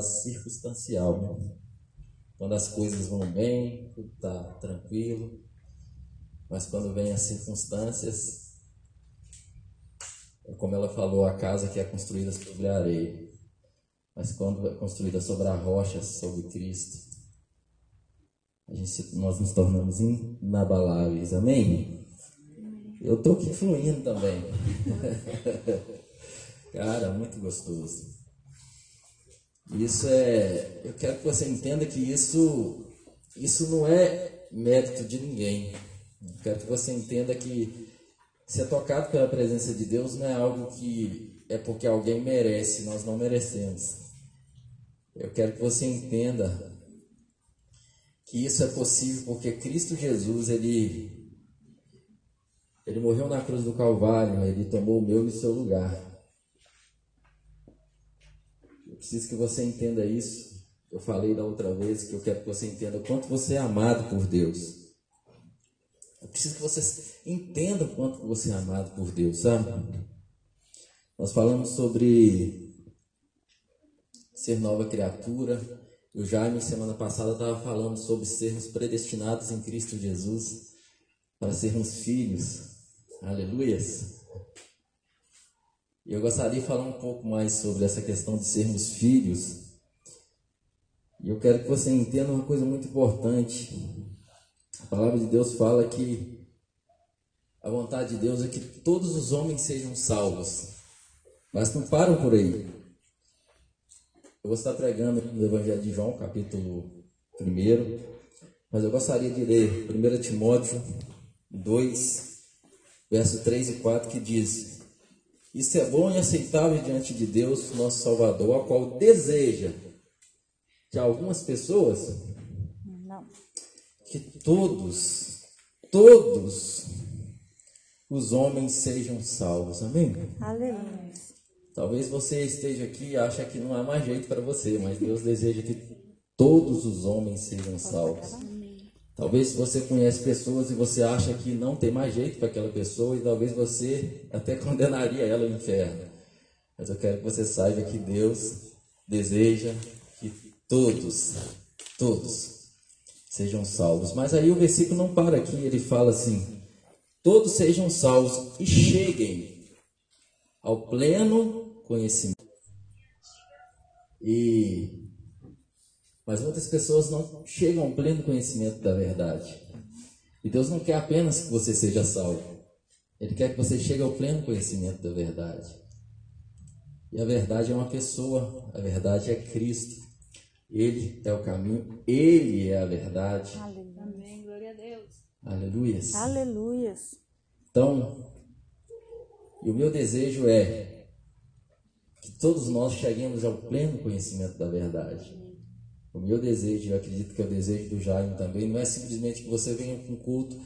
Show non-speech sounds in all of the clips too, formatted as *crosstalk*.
circunstancial. Né? Quando as coisas vão bem, tudo está tranquilo, mas quando vem as circunstâncias, é como ela falou, a casa que é construída sobre a areia, mas quando é construída sobre a rocha, sobre Cristo, a gente, nós nos tornamos inabaláveis. Amém? Eu estou aqui fluindo também. *laughs* Cara, muito gostoso. Isso é. Eu quero que você entenda que isso, isso não é mérito de ninguém. Eu quero que você entenda que ser tocado pela presença de Deus não é algo que é porque alguém merece, nós não merecemos. Eu quero que você entenda que isso é possível porque Cristo Jesus, ele ele morreu na cruz do Calvário, ele tomou o meu e o seu lugar. Preciso que você entenda isso. Eu falei da outra vez que eu quero que você entenda o quanto você é amado por Deus. Eu preciso que você entenda o quanto você é amado por Deus, sabe? Nós falamos sobre ser nova criatura. O Jaime, semana passada, estava falando sobre sermos predestinados em Cristo Jesus para sermos filhos. Aleluias. Eu gostaria de falar um pouco mais sobre essa questão de sermos filhos. E eu quero que você entenda uma coisa muito importante. A palavra de Deus fala que a vontade de Deus é que todos os homens sejam salvos. Mas não param por aí. Eu vou estar pregando no Evangelho de João, capítulo 1. Mas eu gostaria de ler 1 Timóteo 2, verso 3 e 4, que diz: isso é bom e aceitável diante de Deus, nosso Salvador, a qual deseja que algumas pessoas, Não. que todos, todos os homens sejam salvos. Amém? Aleluia. Talvez você esteja aqui e ache que não há mais jeito para você, mas Deus deseja que todos os homens sejam salvos. Talvez você conhece pessoas e você acha que não tem mais jeito para aquela pessoa e talvez você até *laughs* condenaria ela ao inferno. Mas eu quero que você saiba que Deus deseja que todos, todos sejam salvos. Mas aí o versículo não para aqui, ele fala assim: todos sejam salvos e cheguem ao pleno conhecimento. E mas muitas pessoas não chegam ao pleno conhecimento da verdade. E Deus não quer apenas que você seja salvo. Ele quer que você chegue ao pleno conhecimento da verdade. E a verdade é uma pessoa, a verdade é Cristo. Ele é o caminho, ele é a verdade. Amém, glória a Deus. Aleluias. Aleluias. Então, e o meu desejo é que todos nós cheguemos ao pleno conhecimento da verdade. O meu desejo, eu acredito que é o desejo do Jaime também, não é simplesmente que você venha com culto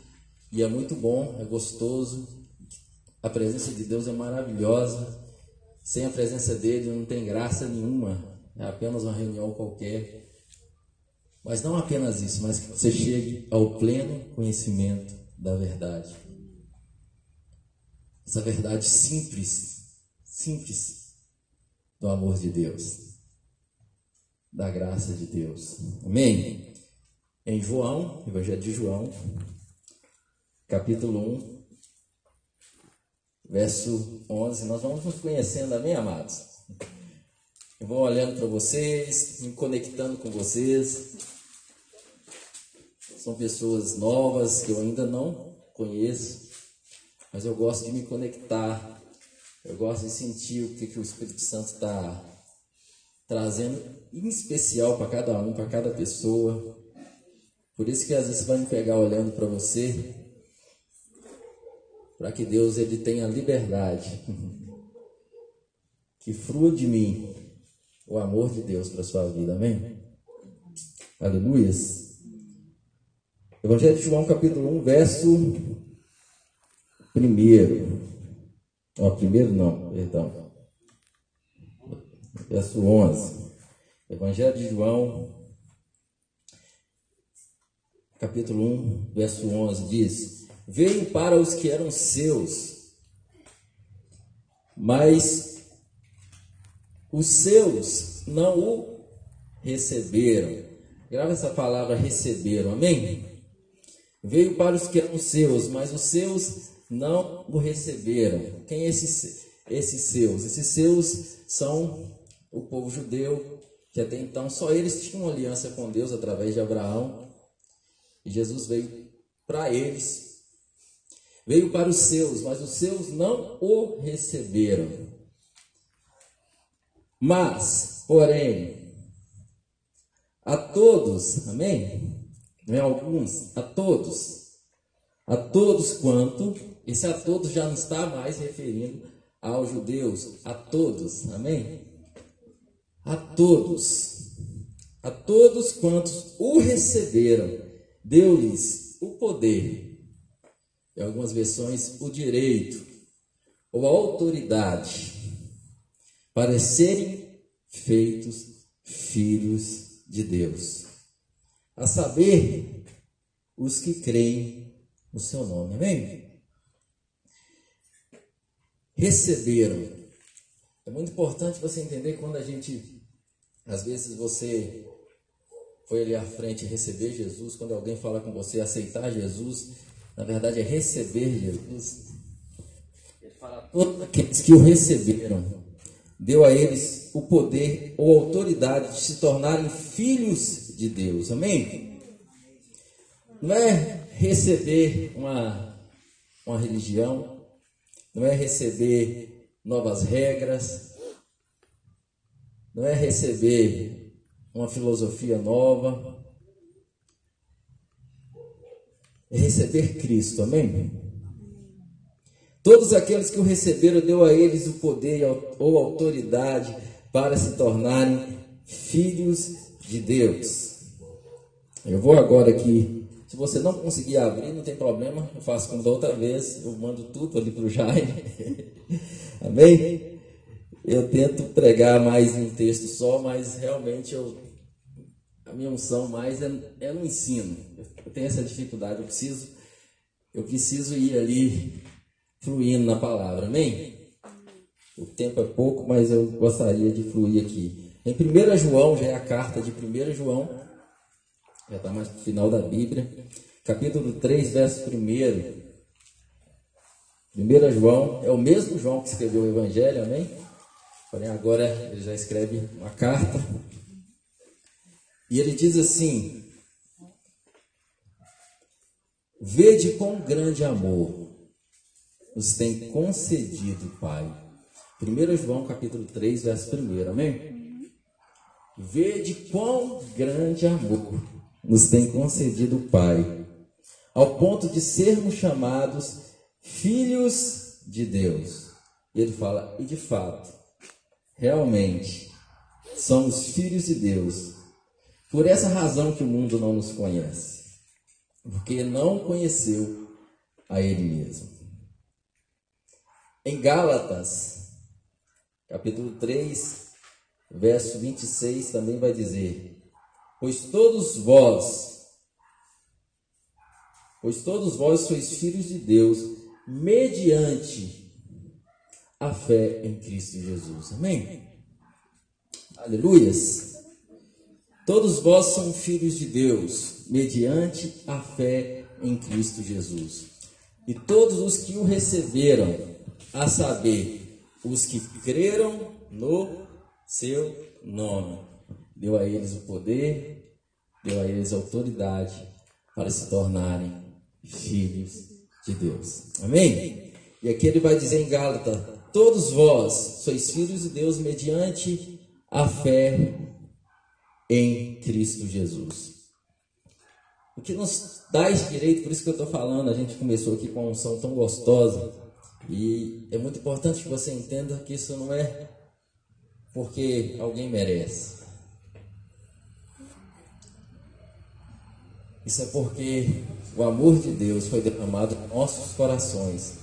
e é muito bom, é gostoso, a presença de Deus é maravilhosa. Sem a presença dele não tem graça nenhuma, é apenas uma reunião qualquer. Mas não apenas isso, mas que você chegue ao pleno conhecimento da verdade. Essa verdade simples, simples do amor de Deus da graça de Deus. Amém? Em João, Evangelho de João, capítulo 1, verso 11, nós vamos nos conhecendo, amém, amados? Eu vou olhando para vocês, me conectando com vocês. São pessoas novas que eu ainda não conheço, mas eu gosto de me conectar. Eu gosto de sentir o que, que o Espírito Santo está trazendo em especial para cada um, para cada pessoa. Por isso que às vezes vai me pegar olhando para você, para que Deus ele tenha liberdade, *laughs* que frua de mim o amor de Deus para sua vida, amém? Aleluias. Evangelho de João, capítulo 1, verso 1. Ó, primeiro não, perdão verso 11. Evangelho de João, capítulo 1, verso 11 diz: Veio para os que eram seus, mas os seus não o receberam. Grava essa palavra receberam, amém? Veio para os que eram seus, mas os seus não o receberam. Quem é esses, esses seus? Esses seus são o povo judeu, que até então só eles tinham aliança com Deus através de Abraão. E Jesus veio para eles. Veio para os seus, mas os seus não o receberam. Mas, porém, a todos, amém? Não é alguns, a todos. A todos quanto, esse a todos já não está mais referindo aos judeus, a todos, amém? A todos, a todos quantos o receberam, deu-lhes o poder, em algumas versões, o direito, ou a autoridade, para serem feitos filhos de Deus. A saber, os que creem no seu nome. Amém? Receberam. É muito importante você entender quando a gente, às vezes você foi ali à frente receber Jesus, quando alguém fala com você aceitar Jesus, na verdade é receber Jesus. Ele fala todos aqueles que o receberam deu a eles o poder ou autoridade de se tornarem filhos de Deus. Amém? Não é receber uma, uma religião, não é receber novas regras, não é receber uma filosofia nova, é receber Cristo. Amém? Todos aqueles que o receberam, deu a eles o poder ou autoridade para se tornarem filhos de Deus. Eu vou agora aqui. Se você não conseguir abrir, não tem problema. Eu faço como da outra vez. Eu mando tudo ali para o Jaime. *laughs* Amém? Eu tento pregar mais em um texto só, mas realmente eu, a minha unção mais é, é no ensino. Eu tenho essa dificuldade. Eu preciso, eu preciso ir ali fluindo na palavra. Amém? O tempo é pouco, mas eu gostaria de fluir aqui. Em 1 João, já é a carta de 1 João, já está mais para o final da Bíblia, capítulo 3, verso 1. 1 João, é o mesmo João que escreveu o Evangelho, amém? Porém, agora ele já escreve uma carta. E ele diz assim: Vede com grande amor nos tem concedido, Pai. 1 João capítulo 3, verso 1, amém? Vede quão grande amor nos tem concedido Pai, ao ponto de sermos chamados filhos de Deus. E ele fala, e de fato, realmente, somos filhos de Deus. Por essa razão que o mundo não nos conhece, porque não conheceu a Ele mesmo. Em Gálatas, capítulo 3, verso 26, também vai dizer: Pois todos vós, pois todos vós sois filhos de Deus, mediante a fé em Cristo Jesus. Amém? Aleluias. Todos vós são filhos de Deus, mediante a fé em Cristo Jesus. E todos os que o receberam, a saber, os que creram no seu nome. Deu a eles o poder, deu a eles autoridade para se tornarem filhos de Deus. Amém? E aqui ele vai dizer em Gálatas: Todos vós sois filhos de Deus mediante a fé em Cristo Jesus. O que nos dá esse direito, por isso que eu estou falando, a gente começou aqui com uma unção tão gostosa e é muito importante que você entenda que isso não é porque alguém merece. Isso é porque o amor de Deus foi derramado em nossos corações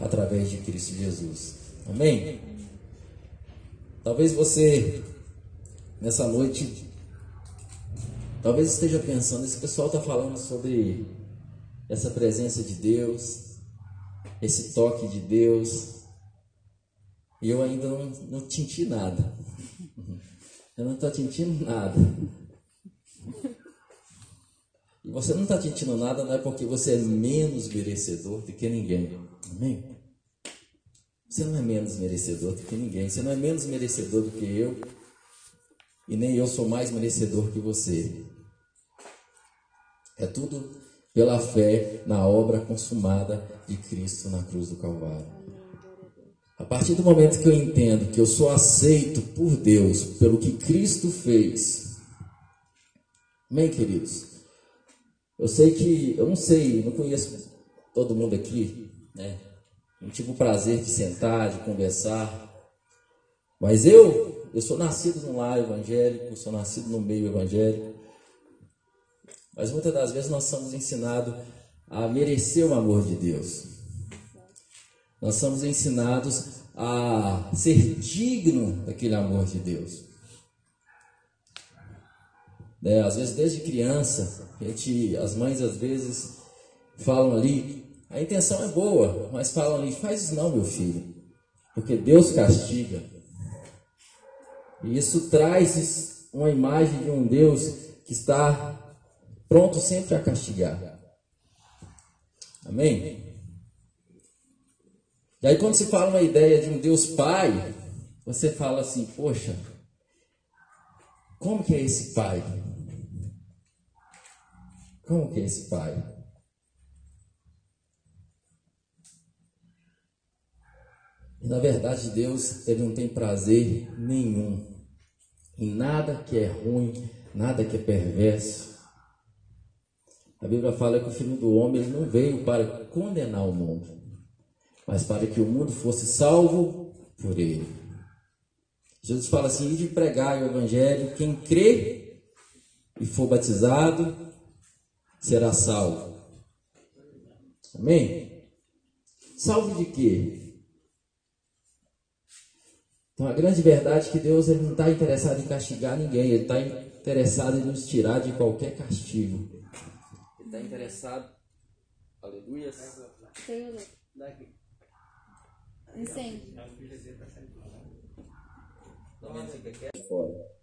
através de Cristo Jesus. Amém? Talvez você, nessa noite, talvez esteja pensando: esse pessoal está falando sobre essa presença de Deus, esse toque de Deus. E eu ainda não, não nada. *laughs* Eu não estou sentindo nada. E você não está sentindo nada, não é porque você é menos merecedor do que ninguém. Amém? Você não é menos merecedor do que ninguém. Você não é menos merecedor do que eu. E nem eu sou mais merecedor que você. É tudo pela fé na obra consumada de Cristo na cruz do Calvário. A partir do momento que eu entendo que eu sou aceito por Deus pelo que Cristo fez. Amém, queridos? Eu sei que, eu não sei, não conheço todo mundo aqui, né? Não tive o prazer de sentar, de conversar. Mas eu, eu sou nascido num lar evangélico, sou nascido no meio evangélico. Mas muitas das vezes nós somos ensinados a merecer o amor de Deus. Nós somos ensinados a ser digno daquele amor de Deus. Né? Às vezes, desde criança, a gente, as mães às vezes falam ali, a intenção é boa, mas falam ali, faz isso não, meu filho, porque Deus castiga. E isso traz uma imagem de um Deus que está pronto sempre a castigar. Amém? E aí, quando se fala uma ideia de um Deus Pai, você fala assim: poxa, como que é esse Pai? Como que é esse pai? E na verdade, Deus ele não tem prazer nenhum em nada que é ruim, nada que é perverso. A Bíblia fala que o Filho do Homem ele não veio para condenar o mundo, mas para que o mundo fosse salvo por ele. Jesus fala assim: de pregar o Evangelho, quem crê e for batizado será salvo. Amém? Salvo de quê? Então a grande verdade é que Deus ele não está interessado em castigar ninguém, Ele está interessado em nos tirar de qualquer castigo. Ele está interessado. Aleluia. Incêndio. Fora.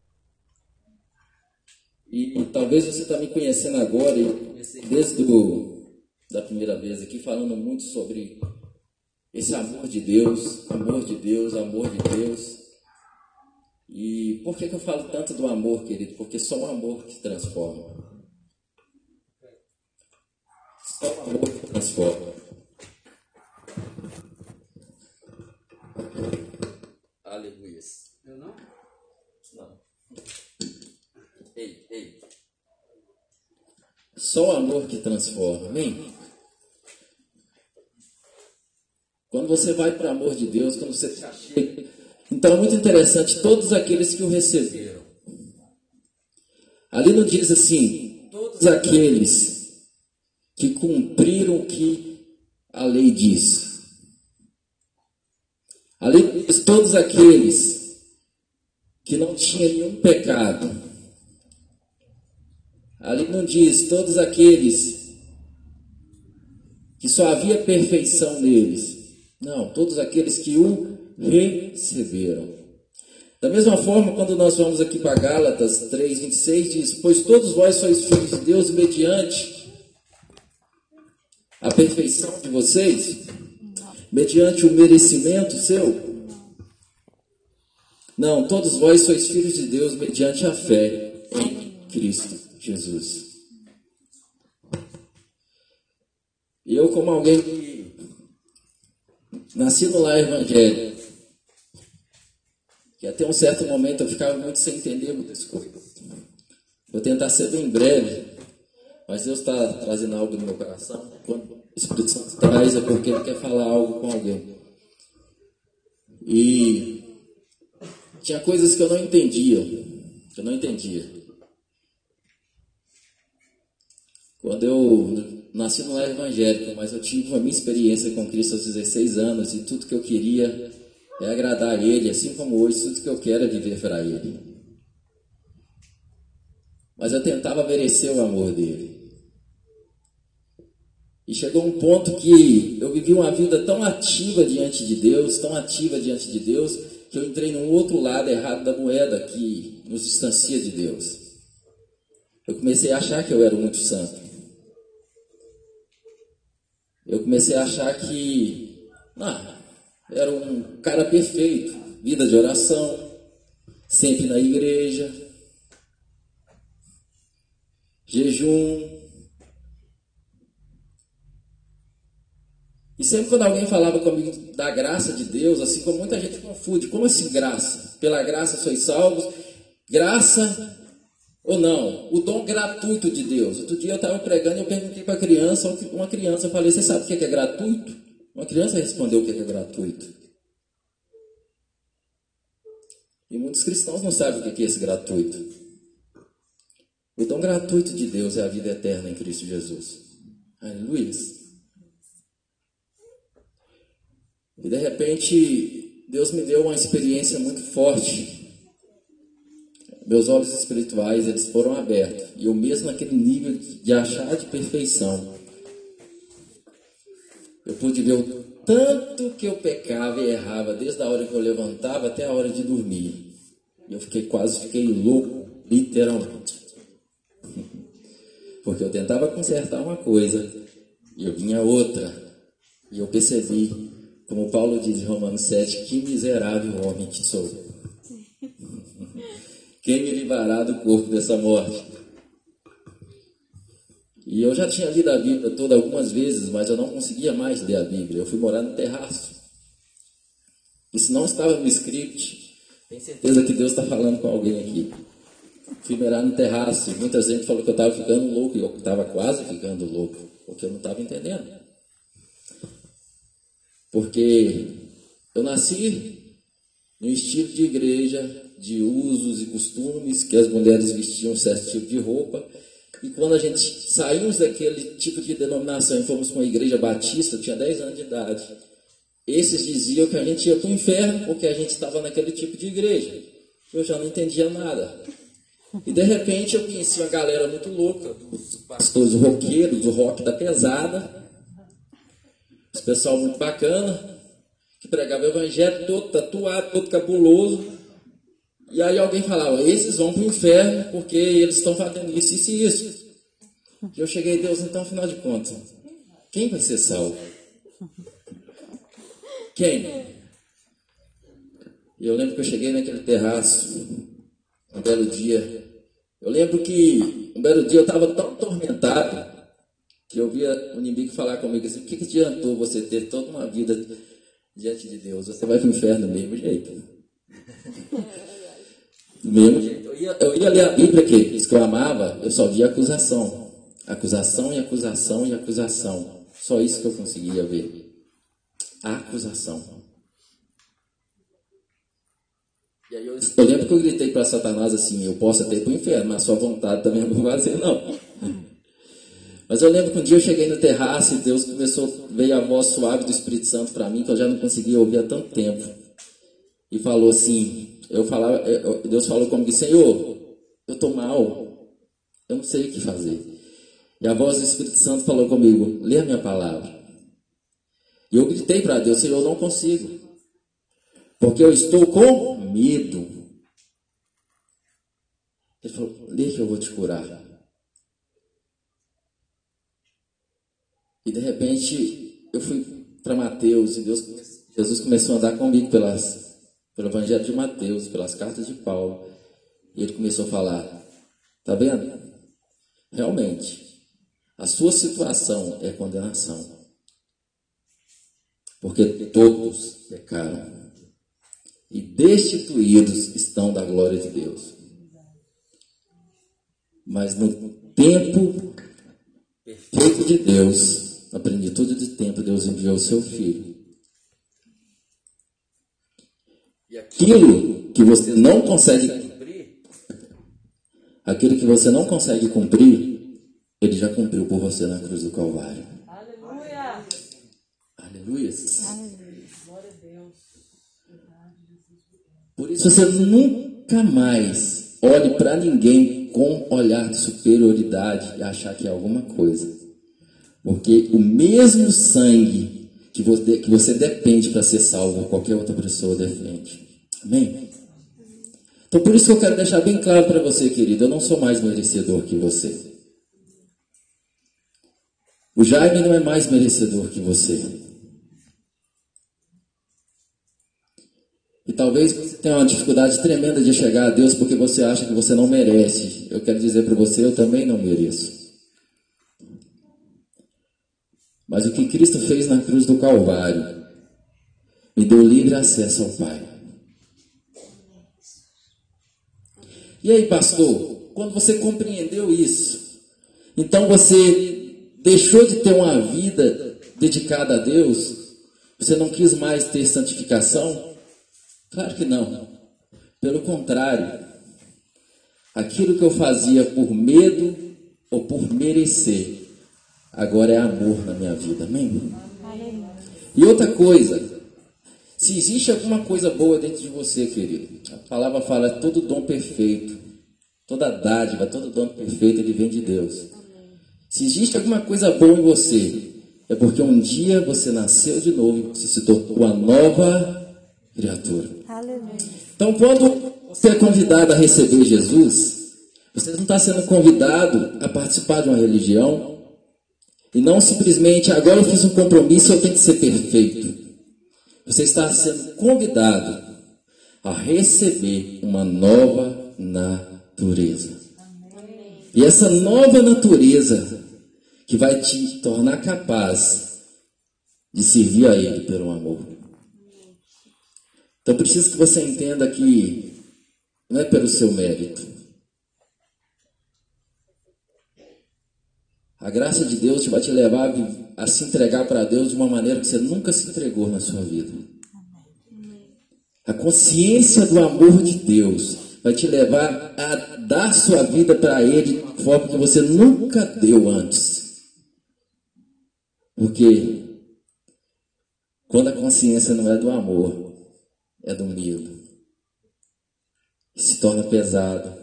E, talvez você está me conhecendo agora, e desde do, da primeira vez aqui, falando muito sobre esse amor de Deus, amor de Deus, amor de Deus. E por que, que eu falo tanto do amor, querido? Porque só o amor que transforma. Só o amor que transforma. Aleluia. Eu não? Não. Ei, ei. Só o amor que transforma, amém? Quando você vai para o amor de Deus, quando você chega. Então é muito interessante, todos aqueles que o receberam. Ali não diz assim, todos aqueles que cumpriram o que a lei diz. Ali diz todos aqueles que não tinham nenhum pecado. Ali não diz todos aqueles que só havia perfeição neles. Não, todos aqueles que o receberam. Da mesma forma, quando nós vamos aqui para Gálatas 3,26, diz: Pois todos vós sois filhos de Deus mediante a perfeição de vocês, mediante o merecimento seu. Não, todos vós sois filhos de Deus mediante a fé em Cristo. Jesus. E eu, como alguém que nasci no lar evangélico, que até um certo momento eu ficava muito sem entender muitas coisas. Vou tentar ser bem breve, mas Deus está trazendo algo no meu coração. Quando o Espírito Santo traz é porque Ele quer falar algo com alguém. E tinha coisas que eu não entendia, que eu não entendia. Quando eu nasci no lar evangélico, mas eu tive a minha experiência com Cristo aos 16 anos e tudo que eu queria é agradar a Ele, assim como hoje, tudo que eu quero é viver para Ele. Mas eu tentava merecer o amor dele. E chegou um ponto que eu vivi uma vida tão ativa diante de Deus, tão ativa diante de Deus, que eu entrei num outro lado errado da moeda que nos distancia de Deus. Eu comecei a achar que eu era muito santo. Eu comecei a achar que ah, era um cara perfeito, vida de oração, sempre na igreja, jejum, E sempre quando alguém falava comigo da graça de Deus, assim como muita gente confunde, como assim graça? Pela graça sois salvos? Graça ou não? O dom gratuito de Deus. Outro dia eu estava pregando e eu perguntei para criança, uma criança, eu falei, você sabe o que é, é gratuito? Uma criança respondeu o que é, é gratuito. E muitos cristãos não sabem o que é esse gratuito. O dom gratuito de Deus é a vida eterna em Cristo Jesus. Aleluia. E de repente, Deus me deu uma experiência muito forte. Meus olhos espirituais, eles foram abertos. E eu mesmo naquele nível de achar de perfeição, eu pude ver o tanto que eu pecava e errava, desde a hora que eu levantava até a hora de dormir. Eu fiquei quase, fiquei louco, literalmente. *laughs* Porque eu tentava consertar uma coisa e eu vinha outra. E eu percebi como Paulo diz em Romanos 7, que miserável homem que sou. Quem me livrará do corpo dessa morte? E eu já tinha lido a Bíblia toda algumas vezes, mas eu não conseguia mais ler a Bíblia. Eu fui morar no terraço. Isso não estava no script. Tenho certeza que Deus está falando com alguém aqui. Fui morar no terraço. Muita gente falou que eu estava ficando louco. E eu estava quase ficando louco, porque eu não estava entendendo. Porque eu nasci no estilo de igreja, de usos e costumes, que as mulheres vestiam certo tipo de roupa. E quando a gente saímos daquele tipo de denominação e fomos para uma igreja batista, eu tinha 10 anos de idade. Esses diziam que a gente ia para o inferno porque a gente estava naquele tipo de igreja. Eu já não entendia nada. E de repente eu conheci uma galera muito louca, os pastores roqueiros, do rock da pesada, esse pessoal muito bacana, que pregava o evangelho todo tatuado, todo cabuloso. E aí alguém falava, esses vão para o inferno porque eles estão fazendo isso, isso e isso. E eu cheguei, Deus, então, afinal de contas, quem vai ser salvo? Quem? E eu lembro que eu cheguei naquele terraço, um belo dia. Eu lembro que um belo dia eu estava tão atormentado que eu via o inimigo falar comigo assim, o que, que adiantou você ter toda uma vida diante de Deus? Você vai para o inferno do mesmo jeito. *laughs* Mesmo. Eu ia, ler a Bíblia que exclamava, eu só via acusação. Acusação e acusação e acusação. Só isso que eu conseguia ver. A acusação. E aí eu, eu lembro que eu gritei para Satanás assim, eu posso até ir para o inferno, mas sua vontade também não vou fazer não. *laughs* Mas eu lembro que um dia eu cheguei no terraço e Deus começou, veio a voz suave do Espírito Santo para mim, que eu já não conseguia ouvir há tanto tempo. E falou assim, eu falava, Deus falou comigo, Senhor, eu estou mal, eu não sei o que fazer. E a voz do Espírito Santo falou comigo, lê a minha palavra. E eu gritei para Deus, Senhor, eu não consigo. Porque eu estou com medo. Ele falou, lê que eu vou te curar. E de repente eu fui para Mateus e Deus, Jesus começou a andar comigo pelas, pelo Evangelho de Mateus, pelas cartas de Paulo. E ele começou a falar: Tá vendo? Realmente, a sua situação é condenação. Porque todos pecaram e destituídos estão da glória de Deus. Mas no tempo perfeito de Deus, na plenitude de tempo, Deus enviou o seu filho. E aquilo que você não consegue cumprir, aquilo que você não consegue cumprir, ele já cumpriu por você na cruz do Calvário. Aleluia! Aleluia! Glória a Deus. Por isso você nunca mais olhe para ninguém com olhar de superioridade e achar que é alguma coisa. Porque o mesmo sangue que você, que você depende para ser salvo, qualquer outra pessoa defende. Amém? Então por isso que eu quero deixar bem claro para você, querido, eu não sou mais merecedor que você. O Jaime não é mais merecedor que você. E talvez você tenha uma dificuldade tremenda de chegar a Deus porque você acha que você não merece. Eu quero dizer para você, eu também não mereço. Mas o que Cristo fez na cruz do Calvário me deu livre acesso ao Pai. E aí, pastor, quando você compreendeu isso, então você deixou de ter uma vida dedicada a Deus? Você não quis mais ter santificação? Claro que não. Pelo contrário, aquilo que eu fazia por medo ou por merecer, agora é amor na minha vida. Amém? E outra coisa, se existe alguma coisa boa dentro de você, querido, a palavra fala é todo dom perfeito, toda dádiva, todo dom perfeito, ele vem de Deus. Se existe alguma coisa boa em você, é porque um dia você nasceu de novo, você se tornou uma nova criatura. Então, quando você é convidado a receber Jesus, você não está sendo convidado a participar de uma religião e não simplesmente agora eu fiz um compromisso, eu tenho que ser perfeito. Você está sendo convidado a receber uma nova natureza. E essa nova natureza que vai te tornar capaz de servir a Ele pelo amor. Então preciso que você entenda que não é pelo seu mérito. A graça de Deus vai te levar a, se entregar para Deus de uma maneira que você nunca se entregou na sua vida. A consciência do amor de Deus vai te levar a dar sua vida para Ele de forma que você nunca deu antes. Porque quando a consciência não é do amor, é do medo. Se torna pesado,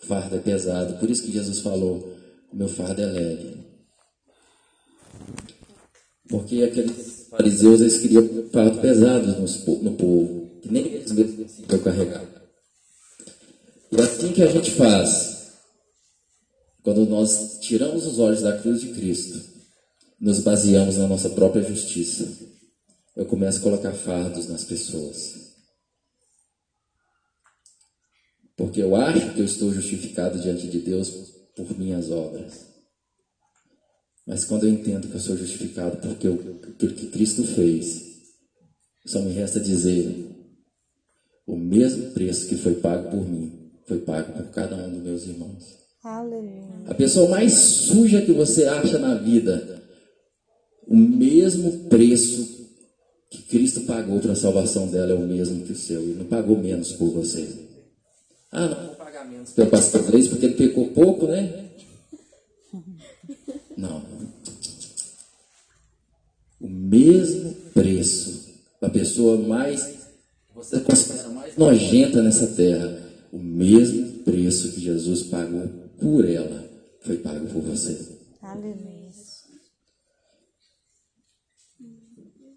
fardo é pesado. Por isso que Jesus falou: meu fardo é leve. Porque aqueles fariseus eles queriam fardo pesado no povo, que nem eles mesmos conseguiam carregar. E assim que a gente faz, quando nós tiramos os olhos da cruz de Cristo, nos baseamos na nossa própria justiça, eu começo a colocar fardos nas pessoas. porque eu acho que eu estou justificado diante de Deus por minhas obras. Mas quando eu entendo que eu sou justificado porque eu, pelo que Cristo fez, só me resta dizer: o mesmo preço que foi pago por mim, foi pago por cada um dos meus irmãos. Aleluia. A pessoa mais suja que você acha na vida, o mesmo preço que Cristo pagou para a salvação dela é o mesmo que o seu. Ele não pagou menos por você. Ah, não pelo pastor Gleison porque ele pecou pouco, né? Não. O mesmo preço da pessoa mais, você considera mais nojenta nessa terra, o mesmo preço que Jesus pagou por ela, foi pago por você.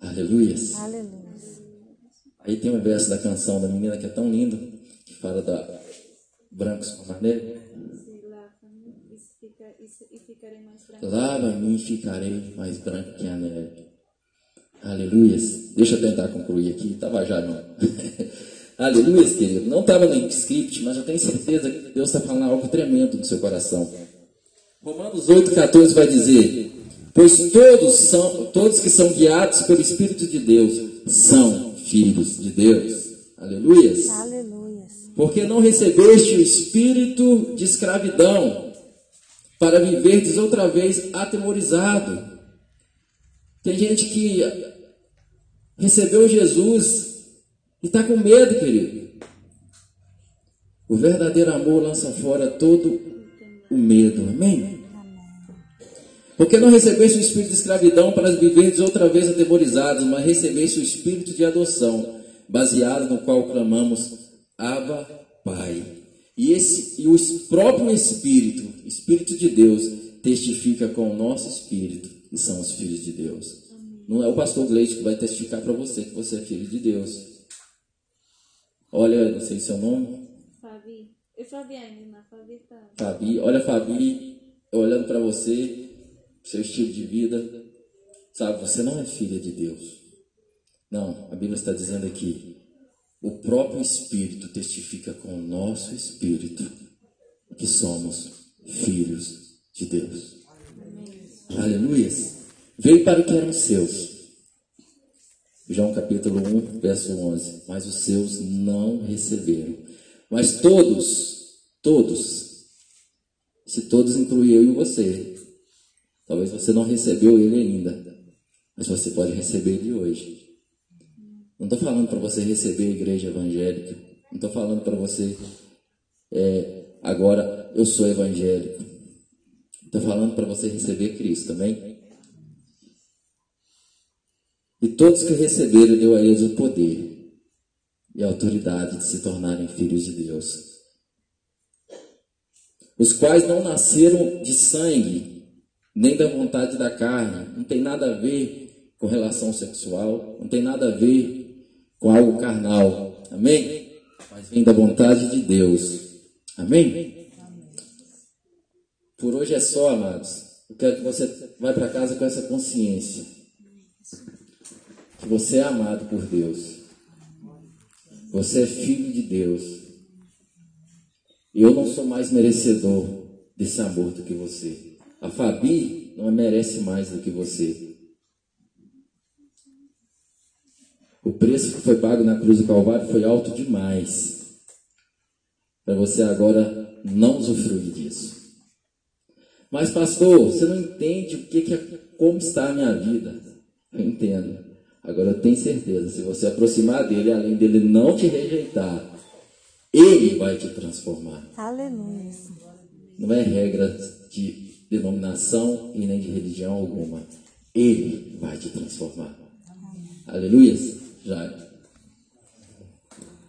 Aleluia. Aleluia. Aí tem um verso da canção da menina que é tão lindo, que fala da brancos como a neve. Lava-me e ficarei mais branco que a neve. Aleluia. Deixa eu tentar concluir aqui. Estava já não. *laughs* Aleluia, querido. Não estava no script, mas eu tenho certeza que Deus está falando algo tremendo no seu coração. Romanos 8,14 vai dizer: Pois todos, são, todos que são guiados pelo Espírito de Deus são filhos de Deus. Aleluia. Aleluia porque não recebeste o espírito de escravidão para viverdes outra vez atemorizado. Tem gente que recebeu Jesus e está com medo, querido. O verdadeiro amor lança fora todo o medo. Amém? Porque não recebeste o espírito de escravidão para viverdes outra vez atemorizados, mas recebeste o espírito de adoção, baseado no qual clamamos Abba, Pai. E, esse, e o próprio Espírito, Espírito de Deus, testifica com o nosso Espírito que são os filhos de Deus. Não é o pastor Gleite que vai testificar para você que você é filho de Deus. Olha, não sei seu nome. Fabi. Eu Fabiane, mas Fabi tá. Fabi, olha Fabi, olhando para você, seu estilo de vida, sabe, você não é filha de Deus. Não, a Bíblia está dizendo aqui, o próprio Espírito testifica com o nosso Espírito que somos filhos de Deus. Aleluia. Veio para o que eram seus. João capítulo 1, verso 11. Mas os seus não receberam. Mas todos, todos, se todos incluir eu e você, talvez você não recebeu ele ainda, mas você pode receber ele hoje. Não estou falando para você receber a igreja evangélica. Não estou falando para você é, agora eu sou evangélico. Estou falando para você receber Cristo também. E todos que receberam deu a eles o poder e a autoridade de se tornarem filhos de Deus. Os quais não nasceram de sangue, nem da vontade da carne, não tem nada a ver com relação sexual, não tem nada a ver com algo carnal. Amém? Mas vem da vontade de Deus. Amém? Por hoje é só, amados. Eu quero que você vá para casa com essa consciência. Que você é amado por Deus. Você é filho de Deus. Eu não sou mais merecedor desse amor do que você. A Fabi não merece mais do que você. O preço que foi pago na cruz do Calvário foi alto demais. Para você agora não usufruir disso. Mas, pastor, você não entende o que, que é, como está a minha vida. Eu entendo. Agora eu tenho certeza, se você aproximar dele, além dele não te rejeitar, ele vai te transformar. Aleluia. Não é regra de denominação e nem de religião alguma. Ele vai te transformar. Aleluia. Já.